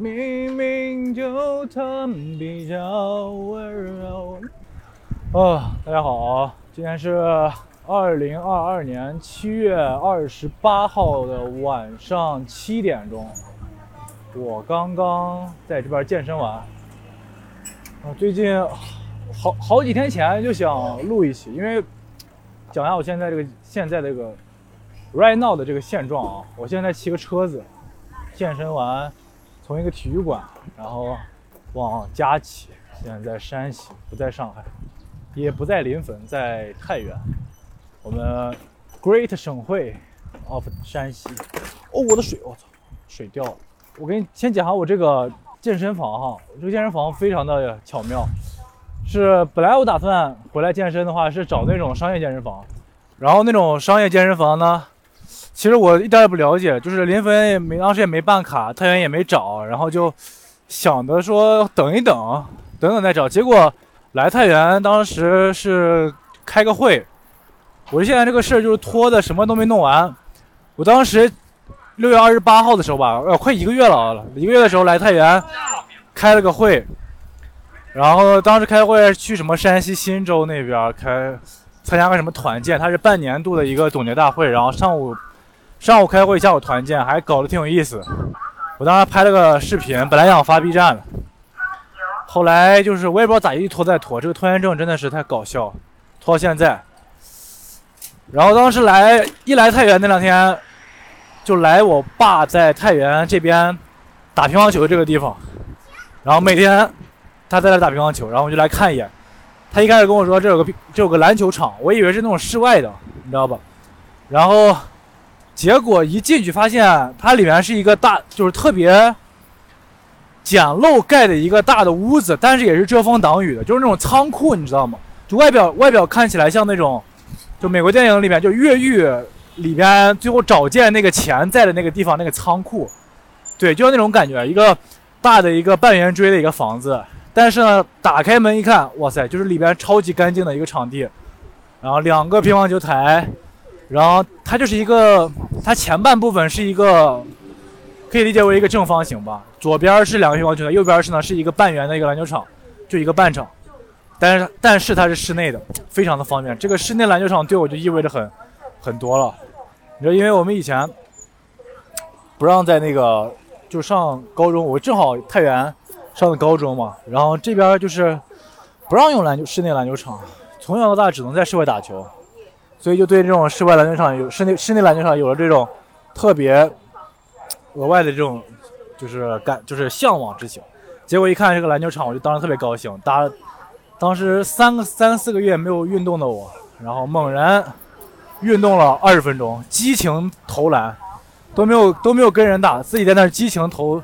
明明就他比较温柔。哦，大家好，今天是二零二二年七月二十八号的晚上七点钟，我刚刚在这边健身完。啊，最近好好几天前就想录一期，因为讲一下我现在这个现在这个 right now 的这个现状啊。我现在骑个车子，健身完，从一个体育馆，然后往家骑。现在在山西，不在上海，也不在临汾，在太原。我们 Great 省会 of 山西。哦，我的水，我操，水掉了。我给你先讲下我这个。健身房哈，我这个健身房非常的巧妙，是本来我打算回来健身的话是找那种商业健身房，然后那种商业健身房呢，其实我一点也不了解，就是临汾也没当时也没办卡，太原也没找，然后就想着说等一等，等等再找，结果来太原当时是开个会，我现在这个事儿就是拖的什么都没弄完，我当时。六月二十八号的时候吧，呃，快一个月了，一个月的时候来太原，开了个会，然后当时开会去什么山西忻州那边开，参加个什么团建，它是半年度的一个总结大会，然后上午上午开会，下午团建，还搞得挺有意思。我当时拍了个视频，本来想发 B 站的，后来就是我也不知道咋一拖再拖，这个拖延症真的是太搞笑，拖到现在。然后当时来一来太原那两天。就来我爸在太原这边打乒乓球的这个地方，然后每天他在那打乒乓球，然后我就来看一眼。他一开始跟我说这有个这有个篮球场，我以为是那种室外的，你知道吧？然后结果一进去发现它里面是一个大，就是特别简陋盖的一个大的屋子，但是也是遮风挡雨的，就是那种仓库，你知道吗？就外表外表看起来像那种，就美国电影里面就越狱。里边最后找见那个钱在的那个地方，那个仓库，对，就是那种感觉，一个大的一个半圆锥的一个房子。但是呢，打开门一看，哇塞，就是里边超级干净的一个场地，然后两个乒乓球台，然后它就是一个，它前半部分是一个，可以理解为一个正方形吧，左边是两个乒乓球台，右边是呢是一个半圆的一个篮球场，就一个半场，但是但是它是室内的，非常的方便。这个室内篮球场对我就意味着很很多了。你知道，因为我们以前不让在那个就上高中，我正好太原上的高中嘛，然后这边就是不让用篮球室内篮球场，从小到大只能在室外打球，所以就对这种室外篮球场有室内室内篮球场有了这种特别额外的这种就是感就是向往之情。结果一看这个篮球场，我就当时特别高兴，打当时三个三四个月没有运动的我，然后猛然。运动了二十分钟，激情投篮，都没有都没有跟人打，自己在那激情投，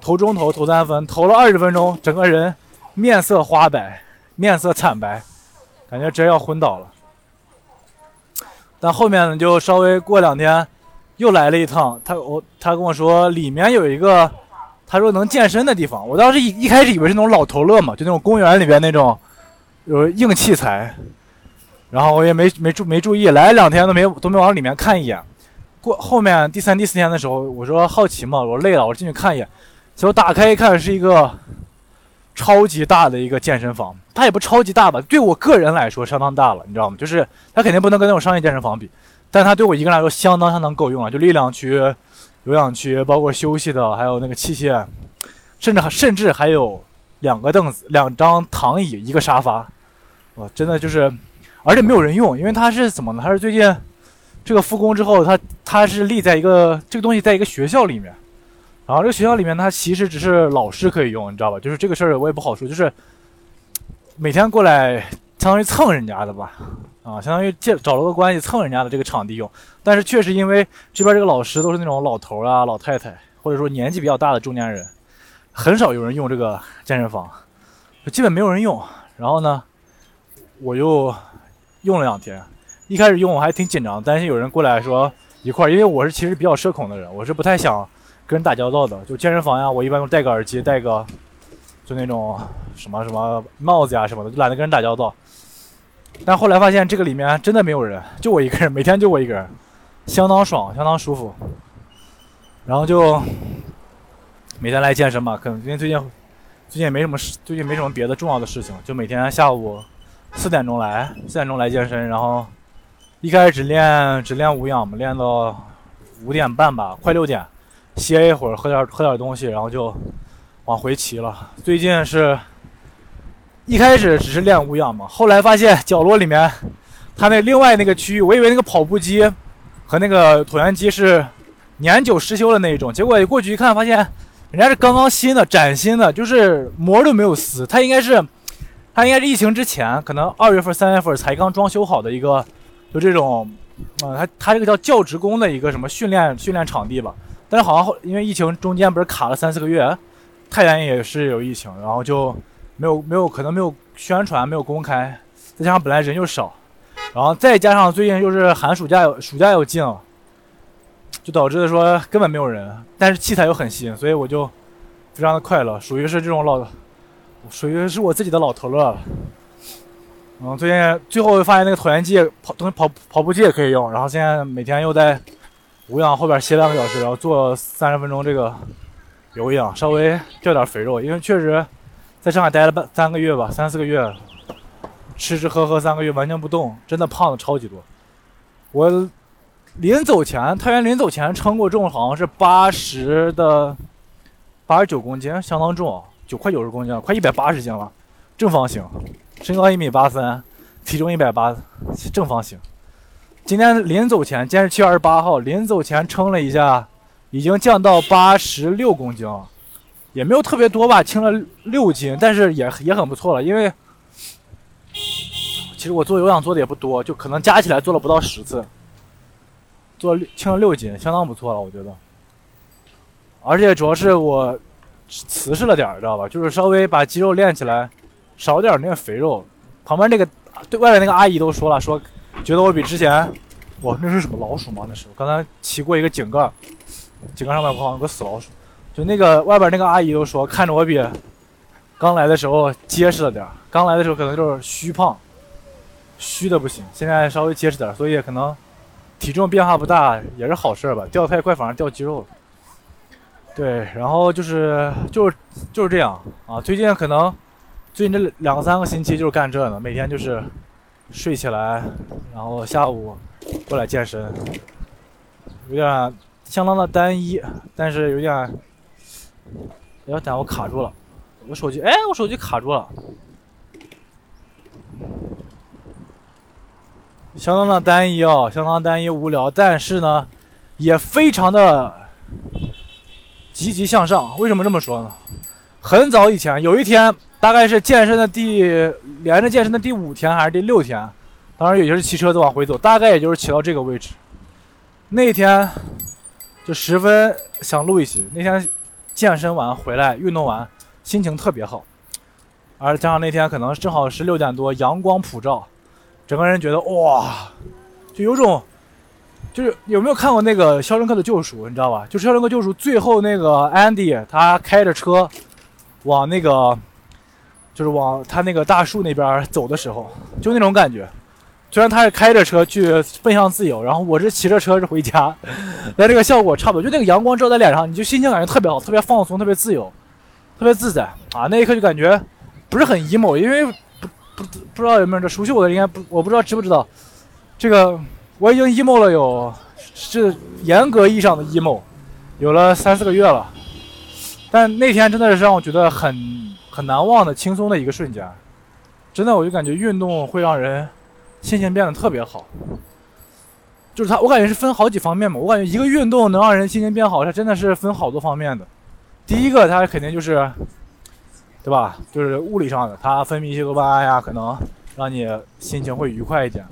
投中投投三分，投了二十分钟，整个人面色花白，面色惨白，感觉直接要昏倒了。但后面呢，就稍微过两天，又来了一趟，他我他跟我说里面有一个，他说能健身的地方，我当时一一开始以为是那种老头乐嘛，就那种公园里边那种有硬器材。然后我也没没注没注意，来两天都没都没往里面看一眼。过后面第三第四天的时候，我说好奇嘛，我累了，我进去看一眼。结果打开一看，是一个超级大的一个健身房。它也不超级大吧，对我个人来说相当大了，你知道吗？就是它肯定不能跟那种商业健身房比，但它对我一个人来说相当相当够用了。就力量区、有氧区，包括休息的，还有那个器械，甚至甚至还有两个凳子、两张躺椅、一个沙发。哇，真的就是。而且没有人用，因为它是怎么呢？它是最近这个复工之后，它它是立在一个这个东西在一个学校里面，然后这个学校里面它其实只是老师可以用，你知道吧？就是这个事儿我也不好说，就是每天过来相当于蹭人家的吧，啊，相当于借找了个关系蹭人家的这个场地用。但是确实因为这边这个老师都是那种老头啊、老太太，或者说年纪比较大的中年人，很少有人用这个健身房，基本没有人用。然后呢，我又。用了两天，一开始用我还挺紧张，担心有人过来说一块儿，因为我是其实比较社恐的人，我是不太想跟人打交道的。就健身房呀，我一般都戴个耳机，戴个就那种什么什么帽子呀什么的，就懒得跟人打交道。但后来发现这个里面真的没有人，就我一个人，每天就我一个人，相当爽，相当舒服。然后就每天来健身嘛，可能因为最近最近也没什么事，最近没什么别的重要的事情，就每天下午四点钟来，四点钟来健身，然后一开始只练只练无氧嘛，练到五点半吧，快六点，歇一会儿，喝点喝点东西，然后就往回骑了。最近是一开始只是练无氧嘛，后来发现角落里面它那另外那个区域，我以为那个跑步机和那个椭圆机是年久失修的那一种，结果一过去一看，发现人家是刚刚新的、崭新的，就是膜都没有撕。它应该是，它应该是疫情之前，可能二月份、三月份才刚装修好的一个，就这种，啊，它它这个叫教职工的一个什么训练训练场地吧。但是好像后因为疫情中间不是卡了三四个月，太原也是有疫情，然后就没有没有可能没有宣传，没有公开，再加上本来人就少，然后再加上最近又是寒暑假，暑假又近了。就导致说根本没有人，但是器材又很新，所以我就非常的快乐，属于是这种老，属于是我自己的老头乐了。嗯，最近最后发现那个椭圆机跑东西跑跑步机也可以用，然后现在每天又在无氧后边歇半个小时，然后做三十分钟这个有氧，稍微掉点肥肉，因为确实在上海待了半三个月吧，三四个月，吃吃喝喝三个月完全不动，真的胖的超级多，我。临走前，太原临走前称过重，好像是八十的八十九公斤，相当重，九快九十公斤，快一百八十斤了。正方形，身高一米八三，体重一百八，正方形。今天临走前，今天是七月二十八号，临走前称了一下，已经降到八十六公斤了，也没有特别多吧，轻了六斤，但是也也很不错了。因为其实我做有氧做的也不多，就可能加起来做了不到十次。做轻了六斤，相当不错了，我觉得。而且主要是我瓷实了点儿，知道吧？就是稍微把肌肉练起来，少点那个肥肉。旁边那个对外面那个阿姨都说了，说觉得我比之前，哇，那是什么老鼠吗？那是我刚才骑过一个井盖，井盖上面好像有个死老鼠。就那个外边那个阿姨都说，看着我比刚来的时候结实了点。刚来的时候可能就是虚胖，虚的不行，现在稍微结实点，所以可能。体重变化不大也是好事吧，掉太快反而掉肌肉了。对，然后就是就是就是这样啊。最近可能最近这两三个星期就是干这呢，每天就是睡起来，然后下午过来健身，有点相当的单一，但是有点，哎，等我卡住了，我手机，哎，我手机卡住了。相当的单一啊，相当单一无聊，但是呢，也非常的积极向上。为什么这么说呢？很早以前有一天，大概是健身的第连着健身的第五天还是第六天，当然也就是骑车子往回走，大概也就是骑到这个位置。那天就十分想录一期。那天健身完回来，运动完，心情特别好，而加上那天可能正好是六点多，阳光普照。整个人觉得哇，就有种，就是有没有看过那个《肖申克的救赎》？你知道吧？就《肖申克救赎》最后那个安迪，他开着车往那个，就是往他那个大树那边走的时候，就那种感觉。虽然他是开着车去奔向自由，然后我是骑着车是回家，但这个效果差不多。就那个阳光照在脸上，你就心情感觉特别好，特别放松，特别自由，特别自在啊！那一刻就感觉不是很 emo，因为。不不不知道有没有这熟悉我的应该不我不知道知不知道，这个我已经 emo 了有是严格意义上的 emo，有了三四个月了，但那天真的是让我觉得很很难忘的轻松的一个瞬间，真的我就感觉运动会让人心情变得特别好，就是它我感觉是分好几方面嘛，我感觉一个运动能让人心情变好，它真的是分好多方面的，第一个它肯定就是。对吧？就是物理上的，它分泌一些多巴胺呀，可能让你心情会愉快一点。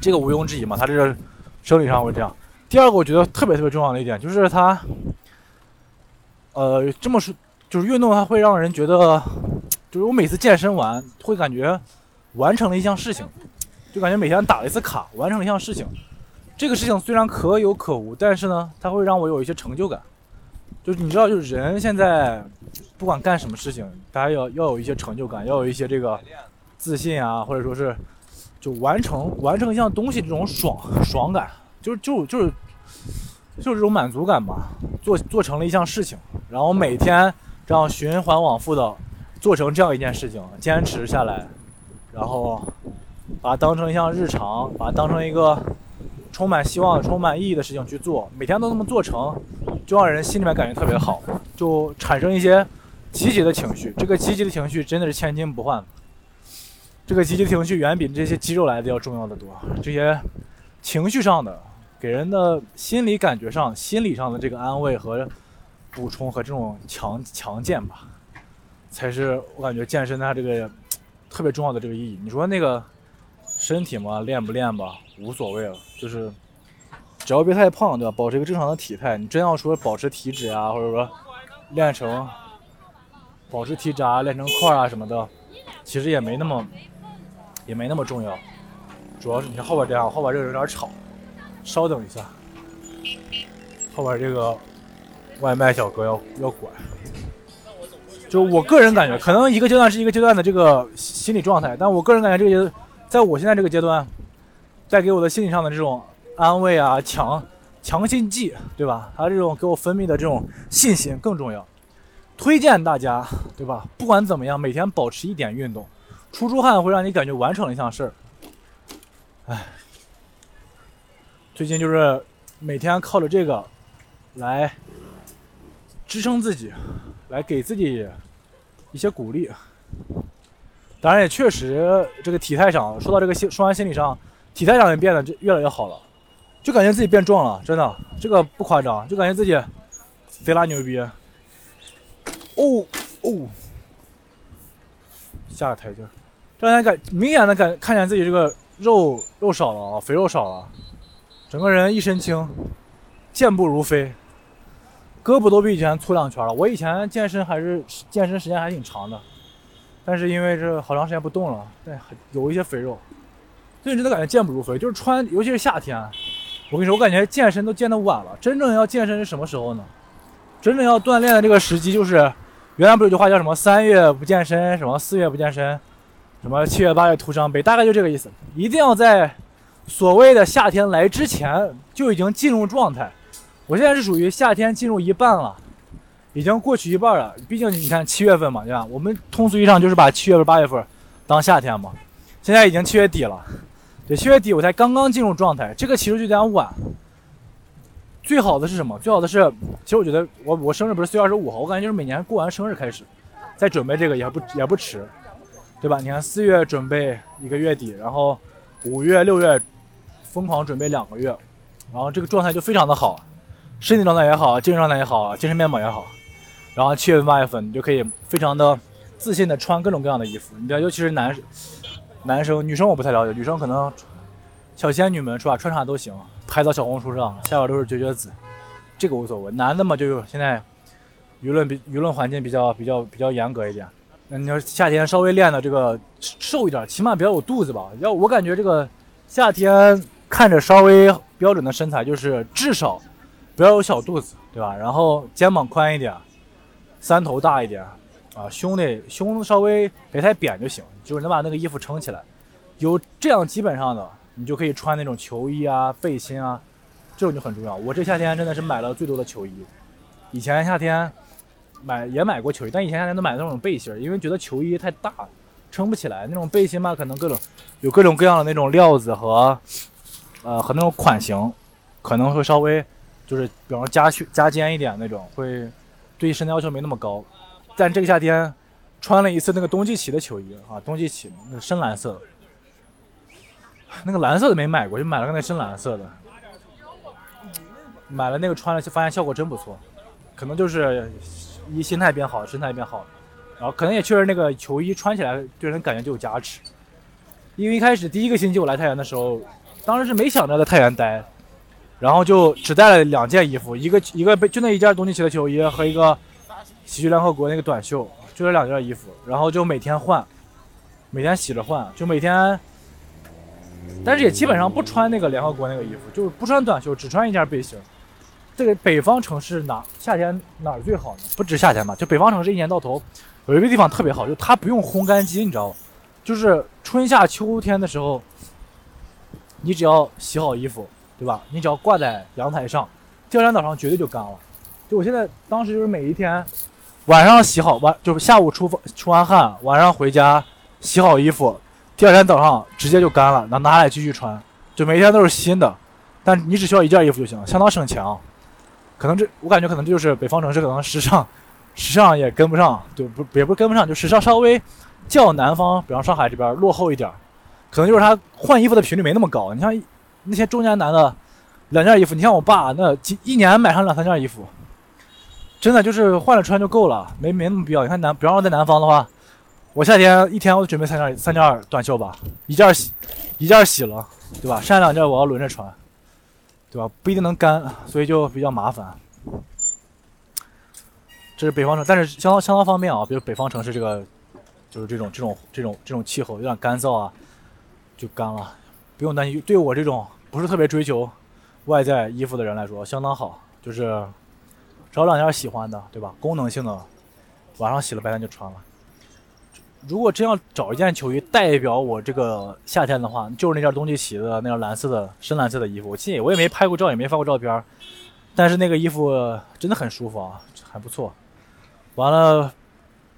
这个毋庸置疑嘛，它这是生理上会这样。第二个，我觉得特别特别重要的一点就是它，呃，这么说，就是运动它会让人觉得，就是我每次健身完会感觉完成了一项事情，就感觉每天打了一次卡，完成了一项事情。这个事情虽然可有可无，但是呢，它会让我有一些成就感。就是你知道，就是人现在不管干什么事情，大家要要有一些成就感，要有一些这个自信啊，或者说是就完成完成一项东西这种爽爽感，就是就就是就是这种满足感吧，做做成了一项事情，然后每天这样循环往复的做成这样一件事情，坚持下来，然后把它当成一项日常，把它当成一个充满希望、充满意义的事情去做，每天都那么做成，就让人心里面感觉特别好，就产生一些积极的情绪。这个积极的情绪真的是千金不换。这个积极的情绪远比这些肌肉来的要重要的多。这些情绪上的，给人的心理感觉上、心理上的这个安慰和 补充和这种强强健吧，才是我感觉健身它这个特别重要的这个意义。你说那个身体嘛，练不练吧，无所谓了，就是只要别太胖，对吧？保持一个正常的体态。你真要说保持体脂啊，或者说练成保持体脂啊，练成块啊什么的，其实也没那么。也没那么重要，主要是你看后边这样，后边这个有点吵，稍等一下，后边这个外卖小哥要要管。就我个人感觉，可能一个阶段是一个阶段的这个心理状态，但我个人感觉这个，在我现在这个阶段，带给我的心理上的这种安慰啊，强强心剂，对吧？它这种给我分泌的这种信心更重要。推荐大家，对吧？不管怎么样，每天保持一点运动。出出汗会让你感觉完成了一项事儿，哎，最近就是每天靠着这个来支撑自己，来给自己一些鼓励。当然也确实，这个体态上说到这个心，说完心理上，体态上也变得越来越好了，就感觉自己变壮了，真的，这个不夸张，就感觉自己贼拉牛逼。哦哦，下个台阶。让人感明显的感看见自己这个肉肉少了啊，肥肉少了，整个人一身轻，健步如飞，胳膊都比以前粗两圈了。我以前健身还是健身时间还挺长的，但是因为这好长时间不动了，对，有一些肥肉，最近真的感觉健步如飞。就是穿，尤其是夏天，我跟你说，我感觉健身都健得晚了。真正要健身是什么时候呢？真正要锻炼的这个时机就是，原来不是有句话叫什么“三月不健身，什么四月不健身”。什么七月八月徒伤悲，大概就这个意思。一定要在所谓的夏天来之前就已经进入状态。我现在是属于夏天进入一半了，已经过去一半了。毕竟你看七月份嘛，对吧？我们通俗意义上就是把七月份、八月份当夏天嘛。现在已经七月底了，对，七月底我才刚刚进入状态，这个其实就有点晚。最好的是什么？最好的是，其实我觉得我我生日不是四月二十五号，我感觉就是每年过完生日开始再准备这个也不也不迟。对吧？你看，四月准备一个月底，然后五月、六月疯狂准备两个月，然后这个状态就非常的好，身体状态也好，精神状态也好，精神面貌也好。然后七月份、八月份，你就可以非常的自信的穿各种各样的衣服。你知道，尤其是男男生、女生我不太了解，女生可能小仙女们是吧，穿啥都行，拍到小红书上，下边都是绝绝子，这个无所谓。男的嘛，就现在舆论比舆论环境比较比较比较严格一点。那你要夏天稍微练的这个瘦一点，起码不要有肚子吧？要我感觉这个夏天看着稍微标准的身材，就是至少不要有小肚子，对吧？然后肩膀宽一点，三头大一点，啊，胸得胸稍微别太扁就行，就是能把那个衣服撑起来。有这样基本上的，你就可以穿那种球衣啊、背心啊，这种就很重要。我这夏天真的是买了最多的球衣，以前夏天。买也买过球衣，但以前夏天都买那种背心因为觉得球衣太大，撑不起来。那种背心嘛，可能各种有各种各样的那种料子和，呃，和那种款型，可能会稍微就是，比方说加去加尖一点那种，会对身材要求没那么高。但这个夏天穿了一次那个冬季奇的球衣啊，冬季奇那个深蓝色，那个蓝色的没买过，就买了个那深蓝色的，买了那个穿了就发现效果真不错，可能就是。一心态变好，身材变好，然后可能也确实那个球衣穿起来对人感觉就有加持。因为一开始第一个星期我来太原的时候，当时是没想着在太原待，然后就只带了两件衣服，一个一个被就那一件东契奇的球衣和一个喜剧联合国那个短袖，就这两件衣服，然后就每天换，每天洗着换，就每天，但是也基本上不穿那个联合国那个衣服，就是不穿短袖，只穿一件背心。这个北方城市哪夏天哪儿最好呢？不止夏天吧，就北方城市一年到头有一个地方特别好，就它不用烘干机，你知道吗？就是春夏秋天的时候，你只要洗好衣服，对吧？你只要挂在阳台上，第二天早上绝对就干了。就我现在当时就是每一天晚上洗好晚，就是下午出出完汗，晚上回家洗好衣服，第二天早上直接就干了，拿拿来继续穿，就每一天都是新的。但你只需要一件衣服就行，相当省钱啊。可能这我感觉可能这就是北方城市可能时尚，时尚也跟不上，就不也不是跟不上，就时尚稍微较南方，比方上海这边落后一点，可能就是他换衣服的频率没那么高。你像那些中年男的，两件衣服，你像我爸那几一年买上两三件衣服，真的就是换了穿就够了，没没那么必要。你看南，比方说在南方的话，我夏天一天我准备三件三件短袖吧，一件洗一件洗了，对吧？剩下两件我要轮着穿。对吧？不一定能干，所以就比较麻烦。这是北方城，但是相当相当方便啊。比如北方城市这个，就是这种这种这种这种气候有点干燥啊，就干了，不用担心。对我这种不是特别追求外在衣服的人来说，相当好。就是找两件喜欢的，对吧？功能性的，晚上洗了白天就穿了。如果真要找一件球衣代表我这个夏天的话，就是那件冬季洗的那件蓝色的深蓝色的衣服。我记我也没拍过照，也没发过照片，但是那个衣服真的很舒服啊，还不错。完了，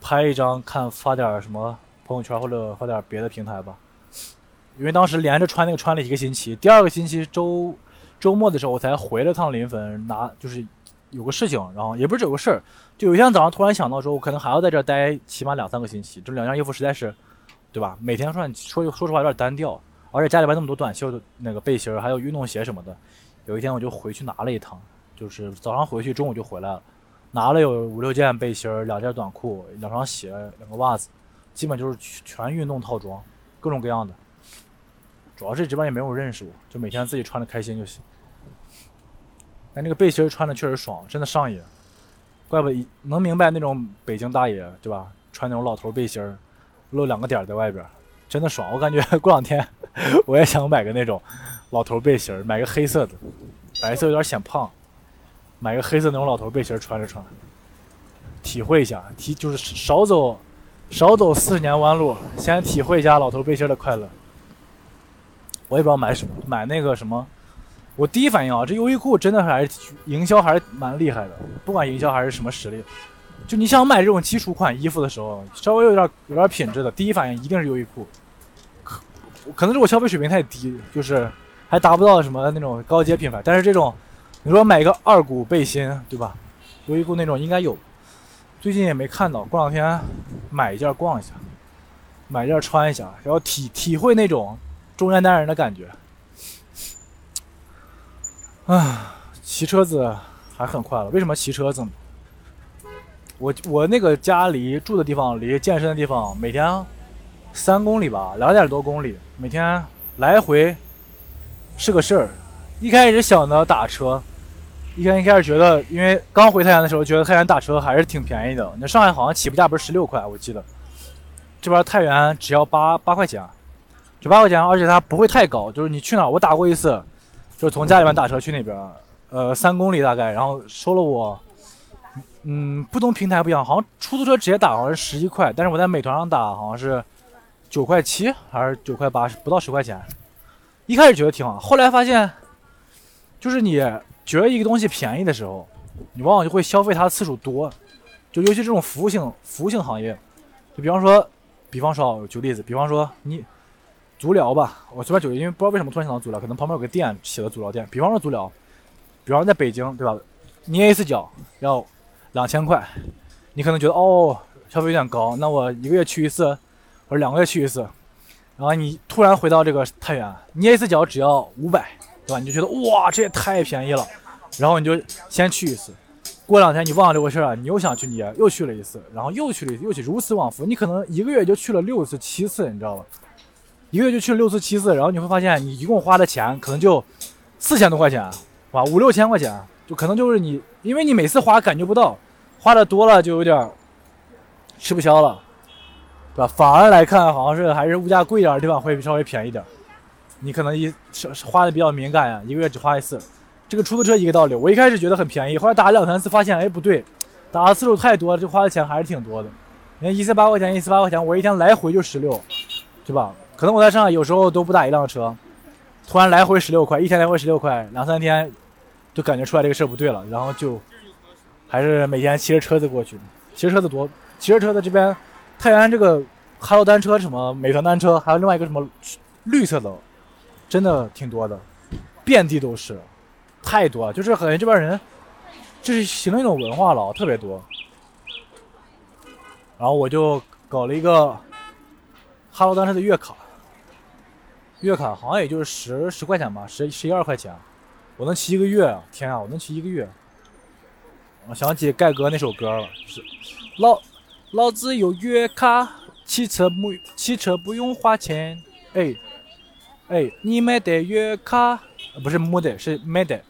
拍一张看发点什么朋友圈或者发点别的平台吧。因为当时连着穿那个穿了一个星期，第二个星期周周末的时候我才回了趟临汾拿，就是有个事情，然后也不是有个事儿。就有一天早上突然想到说，我可能还要在这待起码两三个星期。这两件衣服实在是，对吧？每天穿说说实话有点单调，而且家里边那么多短袖的那个背心儿，还有运动鞋什么的。有一天我就回去拿了一趟，就是早上回去，中午就回来了，拿了有五六件背心儿，两件短裤，两双鞋，两个袜子，基本就是全运动套装，各种各样的。主要是这边也没有认识我，就每天自己穿的开心就行。但那个背心穿的确实爽，真的上瘾。怪不得能明白那种北京大爷对吧？穿那种老头背心儿，露两个点儿在外边，真的爽。我感觉 过两天我也想买个那种老头背心儿，买个黑色的，白色有点显胖，买个黑色那种老头背心儿穿着穿，体会一下，体就是少走少走四十年弯路，先体会一下老头背心儿的快乐。我也不知道买什么，买那个什么。我第一反应啊，这优衣库真的还是营销还是蛮厉害的，不管营销还是什么实力，就你想买这种基础款衣服的时候，稍微有点有点品质的，第一反应一定是优衣库。可可能是我消费水平太低，就是还达不到什么那种高阶品牌。但是这种，你说买一个二股背心，对吧？优衣库那种应该有，最近也没看到。过两天买一件逛一下，买一件穿一下，然后体体会那种中年男人的感觉。啊，骑车子还很快了。为什么骑车子？我我那个家离住的地方离健身的地方每天三公里吧，两点多公里，每天来回是个事儿。一开始想着打车，一开一开始觉得，因为刚回太原的时候，觉得太原打车还是挺便宜的。那上海好像起步价不是十六块，我记得这边太原只要八八块钱，九八块钱，而且它不会太高，就是你去哪儿，我打过一次。就是从家里面打车去那边，呃，三公里大概，然后收了我，嗯，不同平台不一样，好像出租车直接打好像是十一块，但是我在美团上打好像是九块七还是九块八，不到十块钱。一开始觉得挺好，后来发现，就是你觉得一个东西便宜的时候，你往往就会消费它的次数多，就尤其这种服务性服务性行业，就比方说，比方说举例子，比方说你。足疗吧，我随便举，因为不知道为什么突然想到足疗，可能旁边有个店写的足疗店。比方说足疗，比方在北京，对吧？捏一次脚要两千块，你可能觉得哦，消费有点高，那我一个月去一次，或者两个月去一次，然后你突然回到这个太原，捏一次脚只要五百，对吧？你就觉得哇，这也太便宜了，然后你就先去一次，过两天你忘了这回事了，你又想去捏，又去了一次，然后又去了一次，又去，如此往复，你可能一个月就去了六次、七次，你知道吧？一个月就去了六次七次，然后你会发现你一共花的钱可能就四千多块钱，哇，五六千块钱，就可能就是你，因为你每次花感觉不到，花的多了就有点吃不消了，对吧？反而来看，好像是还是物价贵一点的地方会稍微便宜点。你可能一花的比较敏感呀，一个月只花一次。这个出租车一个道理，我一开始觉得很便宜，后来打了两三次发现，哎，不对，打的次数太多了，这花的钱还是挺多的。你看一次八块钱，一次八块钱，我一天来回就十六，对吧？可能我在上海有时候都不打一辆车，突然来回十六块，一天来回十六块，两三天就感觉出来这个事儿不对了，然后就还是每天骑着车子过去。骑着车子多，骑着车子这边太原这个哈罗单车什么美团单车，还有另外一个什么绿色的，真的挺多的，遍地都是，太多了，就是感觉这边人这是形成一种文化了，特别多。然后我就搞了一个哈罗单车的月卡，月卡好像也就是十十块钱吧，十十一二块钱，我能骑一个月啊！天啊，我能骑一个月！我想起盖哥那首歌了，是老老子有月卡，骑车不骑车不用花钱。哎哎，你没得月卡？不是没得，是没得。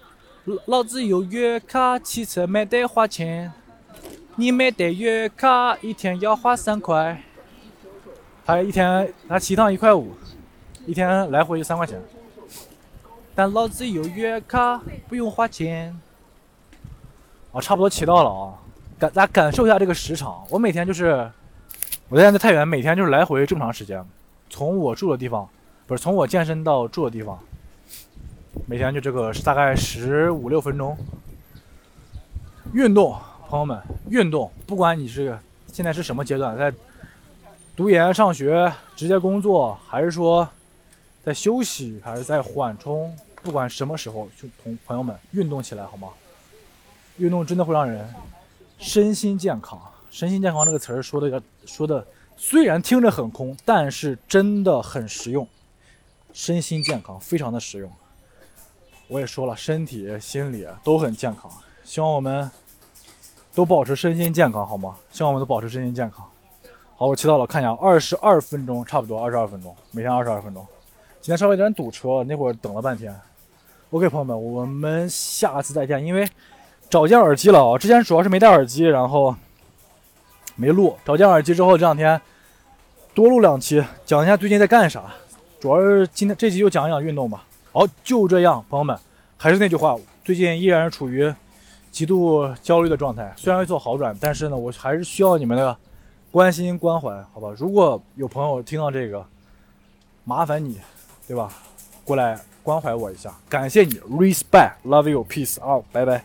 老子有月卡，骑车没得花钱。你没得月卡，一天要花三块。他一天他骑趟一块五，一天来回就三块钱。但老子有月卡，不用花钱。啊，差不多骑到了啊，感大家感受一下这个时长。我每天就是，我现在在太原，每天就是来回这么长时间，从我住的地方，不是从我健身到住的地方，每天就这个大概十五六分钟。运动，朋友们，运动，不管你是现在是什么阶段，在读研、上学、直接工作，还是说在休息，还是在缓冲，不管什么时候，就同朋友们运动起来，好吗？运动真的会让人身心健康。身心健康这个词儿说的要说的，虽然听着很空，但是真的很实用。身心健康非常的实用。我也说了，身体、心理都很健康。希望我们都保持身心健康，好吗？希望我们都保持身心健康。好，我骑到了，看一下，二十二分钟，差不多二十二分钟，每天二十二分钟。今天稍微有点堵车，那会儿等了半天。OK，朋友们，我们下次再见，因为。找件耳机了啊！之前主要是没戴耳机，然后没录。找件耳机之后，这两天多录两期，讲一下最近在干啥。主要是今天这期就讲一讲运动吧。好，就这样，朋友们，还是那句话，最近依然是处于极度焦虑的状态。虽然有所好转，但是呢，我还是需要你们的关心关怀，好吧？如果有朋友听到这个，麻烦你，对吧？过来关怀我一下，感谢你，respect，love you，peace，out，拜拜。